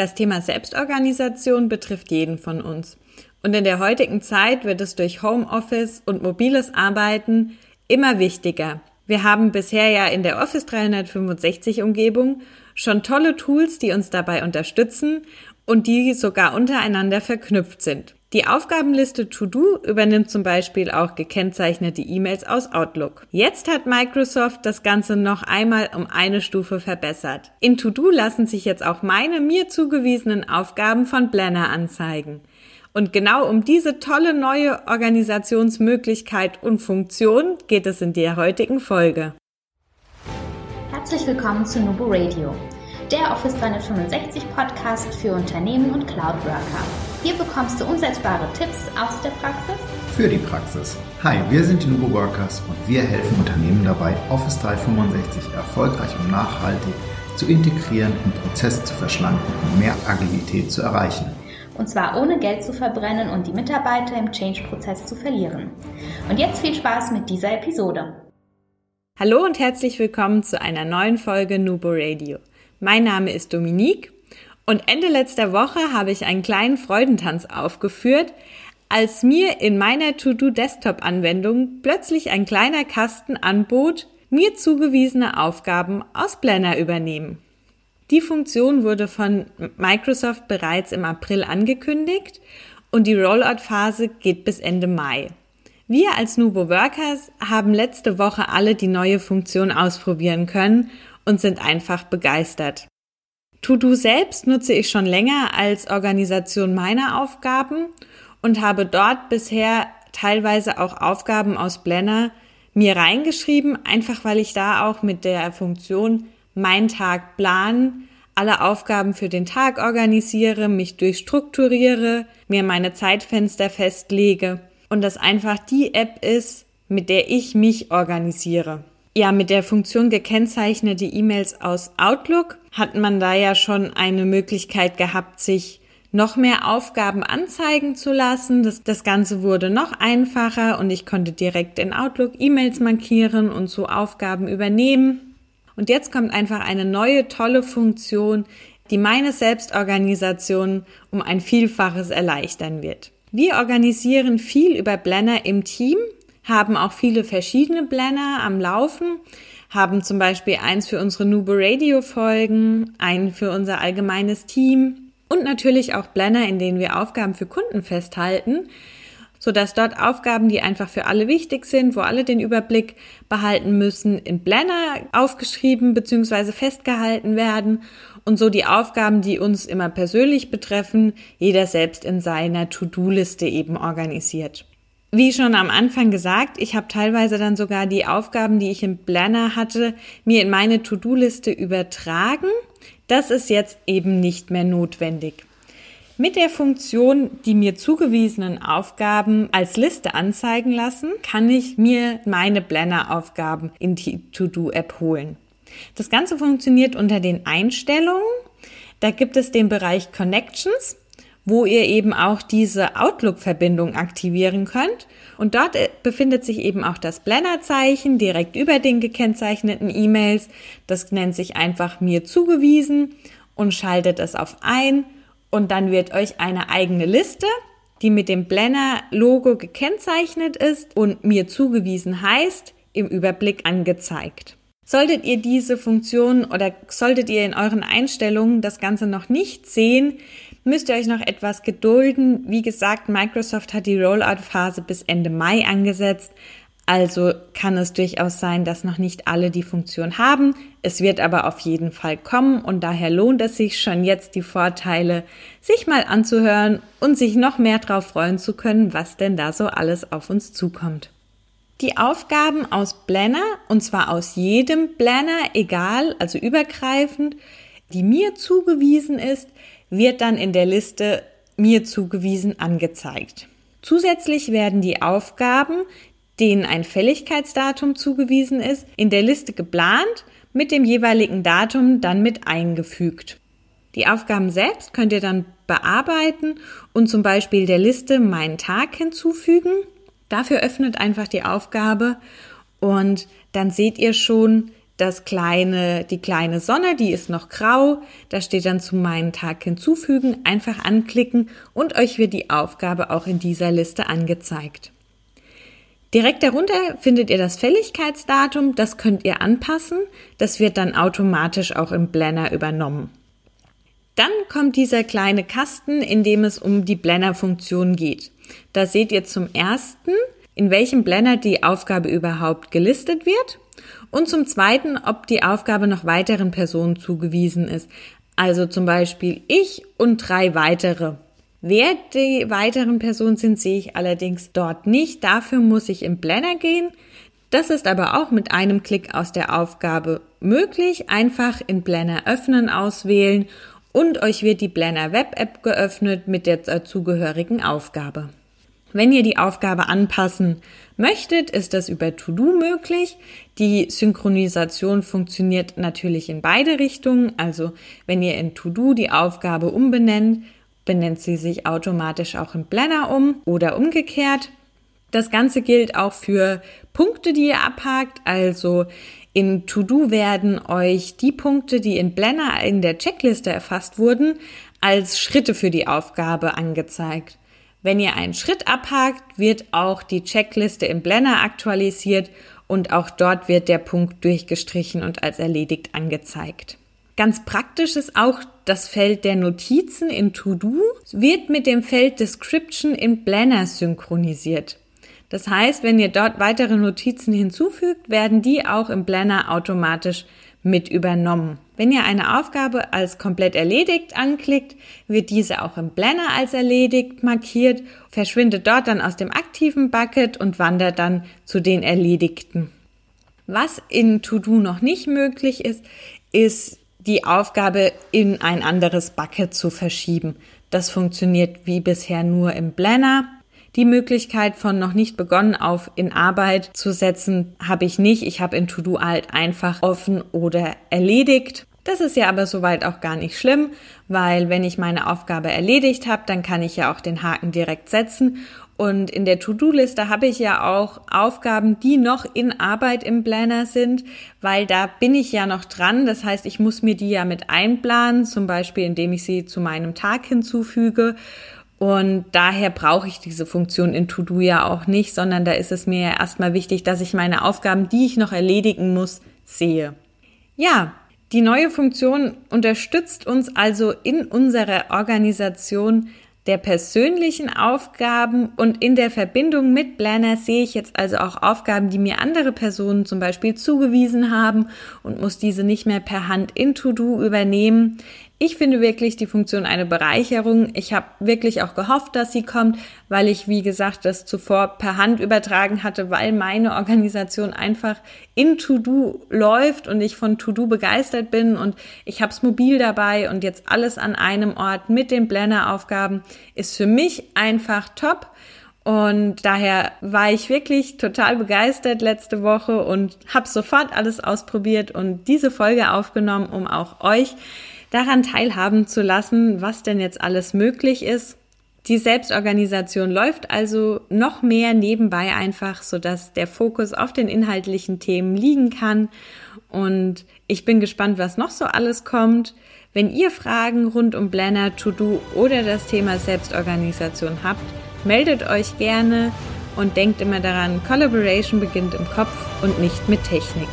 Das Thema Selbstorganisation betrifft jeden von uns. Und in der heutigen Zeit wird es durch Homeoffice und mobiles Arbeiten immer wichtiger. Wir haben bisher ja in der Office 365 Umgebung schon tolle Tools, die uns dabei unterstützen und die sogar untereinander verknüpft sind. Die Aufgabenliste To-Do übernimmt zum Beispiel auch gekennzeichnete E-Mails aus Outlook. Jetzt hat Microsoft das Ganze noch einmal um eine Stufe verbessert. In To-Do lassen sich jetzt auch meine mir zugewiesenen Aufgaben von Planner anzeigen. Und genau um diese tolle neue Organisationsmöglichkeit und Funktion geht es in der heutigen Folge. Herzlich willkommen zu Nubo Radio der Office 365 Podcast für Unternehmen und Cloud Worker. Hier bekommst du umsetzbare Tipps aus der Praxis für die Praxis. Hi, wir sind die Nubo Workers und wir helfen Unternehmen dabei, Office 365 erfolgreich und nachhaltig zu integrieren und Prozesse zu verschlanken und mehr Agilität zu erreichen. Und zwar ohne Geld zu verbrennen und die Mitarbeiter im Change-Prozess zu verlieren. Und jetzt viel Spaß mit dieser Episode. Hallo und herzlich willkommen zu einer neuen Folge Nubo Radio. Mein Name ist Dominique und Ende letzter Woche habe ich einen kleinen Freudentanz aufgeführt, als mir in meiner To-Do-Desktop-Anwendung plötzlich ein kleiner Kasten anbot, mir zugewiesene Aufgaben aus Blender übernehmen. Die Funktion wurde von Microsoft bereits im April angekündigt und die Rollout-Phase geht bis Ende Mai. Wir als Nubo Workers haben letzte Woche alle die neue Funktion ausprobieren können und sind einfach begeistert. To-Do selbst nutze ich schon länger als Organisation meiner Aufgaben und habe dort bisher teilweise auch Aufgaben aus Blender mir reingeschrieben, einfach weil ich da auch mit der Funktion mein Tag planen, alle Aufgaben für den Tag organisiere, mich durchstrukturiere, mir meine Zeitfenster festlege und das einfach die App ist, mit der ich mich organisiere. Ja, mit der Funktion gekennzeichnete E-Mails aus Outlook hat man da ja schon eine Möglichkeit gehabt, sich noch mehr Aufgaben anzeigen zu lassen. Das, das Ganze wurde noch einfacher und ich konnte direkt in Outlook E-Mails markieren und so Aufgaben übernehmen. Und jetzt kommt einfach eine neue tolle Funktion, die meine Selbstorganisation um ein Vielfaches erleichtern wird. Wir organisieren viel über Blender im Team haben auch viele verschiedene Blender am Laufen, haben zum Beispiel eins für unsere Nubo Radio Folgen, einen für unser allgemeines Team und natürlich auch Blender, in denen wir Aufgaben für Kunden festhalten, so dass dort Aufgaben, die einfach für alle wichtig sind, wo alle den Überblick behalten müssen, in Blender aufgeschrieben bzw. festgehalten werden und so die Aufgaben, die uns immer persönlich betreffen, jeder selbst in seiner To-Do-Liste eben organisiert. Wie schon am Anfang gesagt, ich habe teilweise dann sogar die Aufgaben, die ich im Planner hatte, mir in meine To-Do-Liste übertragen. Das ist jetzt eben nicht mehr notwendig. Mit der Funktion, die mir zugewiesenen Aufgaben als Liste anzeigen lassen, kann ich mir meine Planner-Aufgaben in die To-Do-App holen. Das Ganze funktioniert unter den Einstellungen. Da gibt es den Bereich Connections wo ihr eben auch diese Outlook-Verbindung aktivieren könnt. Und dort äh, befindet sich eben auch das Blender-Zeichen direkt über den gekennzeichneten E-Mails. Das nennt sich einfach mir zugewiesen und schaltet es auf ein. Und dann wird euch eine eigene Liste, die mit dem Blender-Logo gekennzeichnet ist und mir zugewiesen heißt, im Überblick angezeigt. Solltet ihr diese Funktion oder solltet ihr in euren Einstellungen das Ganze noch nicht sehen, müsst ihr euch noch etwas gedulden. Wie gesagt, Microsoft hat die Rollout-Phase bis Ende Mai angesetzt. Also kann es durchaus sein, dass noch nicht alle die Funktion haben. Es wird aber auf jeden Fall kommen und daher lohnt es sich schon jetzt die Vorteile, sich mal anzuhören und sich noch mehr darauf freuen zu können, was denn da so alles auf uns zukommt. Die Aufgaben aus Blender, und zwar aus jedem Blender, egal, also übergreifend, die mir zugewiesen ist, wird dann in der Liste mir zugewiesen angezeigt. Zusätzlich werden die Aufgaben, denen ein Fälligkeitsdatum zugewiesen ist, in der Liste geplant, mit dem jeweiligen Datum dann mit eingefügt. Die Aufgaben selbst könnt ihr dann bearbeiten und zum Beispiel der Liste meinen Tag hinzufügen. Dafür öffnet einfach die Aufgabe und dann seht ihr schon, das kleine, die kleine Sonne, die ist noch grau. Da steht dann zu meinen Tag hinzufügen, einfach anklicken und euch wird die Aufgabe auch in dieser Liste angezeigt. Direkt darunter findet ihr das Fälligkeitsdatum, das könnt ihr anpassen, das wird dann automatisch auch im Blender übernommen. Dann kommt dieser kleine Kasten, in dem es um die Blender-Funktion geht. Da seht ihr zum ersten, in welchem Blender die Aufgabe überhaupt gelistet wird und zum zweiten, ob die Aufgabe noch weiteren Personen zugewiesen ist. Also zum Beispiel ich und drei weitere. Wer die weiteren Personen sind, sehe ich allerdings dort nicht. Dafür muss ich im Blender gehen. Das ist aber auch mit einem Klick aus der Aufgabe möglich. Einfach in Blender öffnen auswählen und euch wird die Blender Web App geöffnet mit der dazugehörigen Aufgabe. Wenn ihr die Aufgabe anpassen möchtet, ist das über To-Do möglich. Die Synchronisation funktioniert natürlich in beide Richtungen. Also wenn ihr in To-Do die Aufgabe umbenennt, benennt sie sich automatisch auch in Blender um oder umgekehrt. Das Ganze gilt auch für Punkte, die ihr abhakt. Also in To-Do werden euch die Punkte, die in Blender in der Checkliste erfasst wurden, als Schritte für die Aufgabe angezeigt. Wenn ihr einen Schritt abhakt, wird auch die Checkliste im Blender aktualisiert und auch dort wird der Punkt durchgestrichen und als erledigt angezeigt. Ganz praktisch ist auch das Feld der Notizen in To-Do wird mit dem Feld Description in Blender synchronisiert. Das heißt, wenn ihr dort weitere Notizen hinzufügt, werden die auch im Blender automatisch mit übernommen. Wenn ihr eine Aufgabe als komplett erledigt anklickt, wird diese auch im Blender als erledigt markiert, verschwindet dort dann aus dem aktiven Bucket und wandert dann zu den erledigten. Was in To-Do noch nicht möglich ist, ist die Aufgabe in ein anderes Bucket zu verschieben. Das funktioniert wie bisher nur im Blender. Die Möglichkeit von noch nicht begonnen auf in Arbeit zu setzen, habe ich nicht. Ich habe in To-Do halt einfach offen oder erledigt. Das ist ja aber soweit auch gar nicht schlimm, weil wenn ich meine Aufgabe erledigt habe, dann kann ich ja auch den Haken direkt setzen. Und in der To-Do-Liste habe ich ja auch Aufgaben, die noch in Arbeit im Planner sind, weil da bin ich ja noch dran. Das heißt, ich muss mir die ja mit einplanen, zum Beispiel indem ich sie zu meinem Tag hinzufüge. Und daher brauche ich diese Funktion in To-Do ja auch nicht, sondern da ist es mir ja erstmal wichtig, dass ich meine Aufgaben, die ich noch erledigen muss, sehe. Ja, die neue Funktion unterstützt uns also in unserer Organisation der persönlichen Aufgaben und in der Verbindung mit Planner sehe ich jetzt also auch Aufgaben, die mir andere Personen zum Beispiel zugewiesen haben und muss diese nicht mehr per Hand in To-Do übernehmen. Ich finde wirklich die Funktion eine Bereicherung. Ich habe wirklich auch gehofft, dass sie kommt, weil ich, wie gesagt, das zuvor per Hand übertragen hatte, weil meine Organisation einfach in To-Do läuft und ich von To-Do begeistert bin und ich habe es mobil dabei und jetzt alles an einem Ort mit den Blender-Aufgaben ist für mich einfach top. Und daher war ich wirklich total begeistert letzte Woche und habe sofort alles ausprobiert und diese Folge aufgenommen, um auch euch daran teilhaben zu lassen, was denn jetzt alles möglich ist. Die Selbstorganisation läuft also noch mehr nebenbei einfach, so dass der Fokus auf den inhaltlichen Themen liegen kann. Und ich bin gespannt, was noch so alles kommt. Wenn ihr Fragen rund um Blender, To-Do oder das Thema Selbstorganisation habt, meldet euch gerne und denkt immer daran, Collaboration beginnt im Kopf und nicht mit Technik.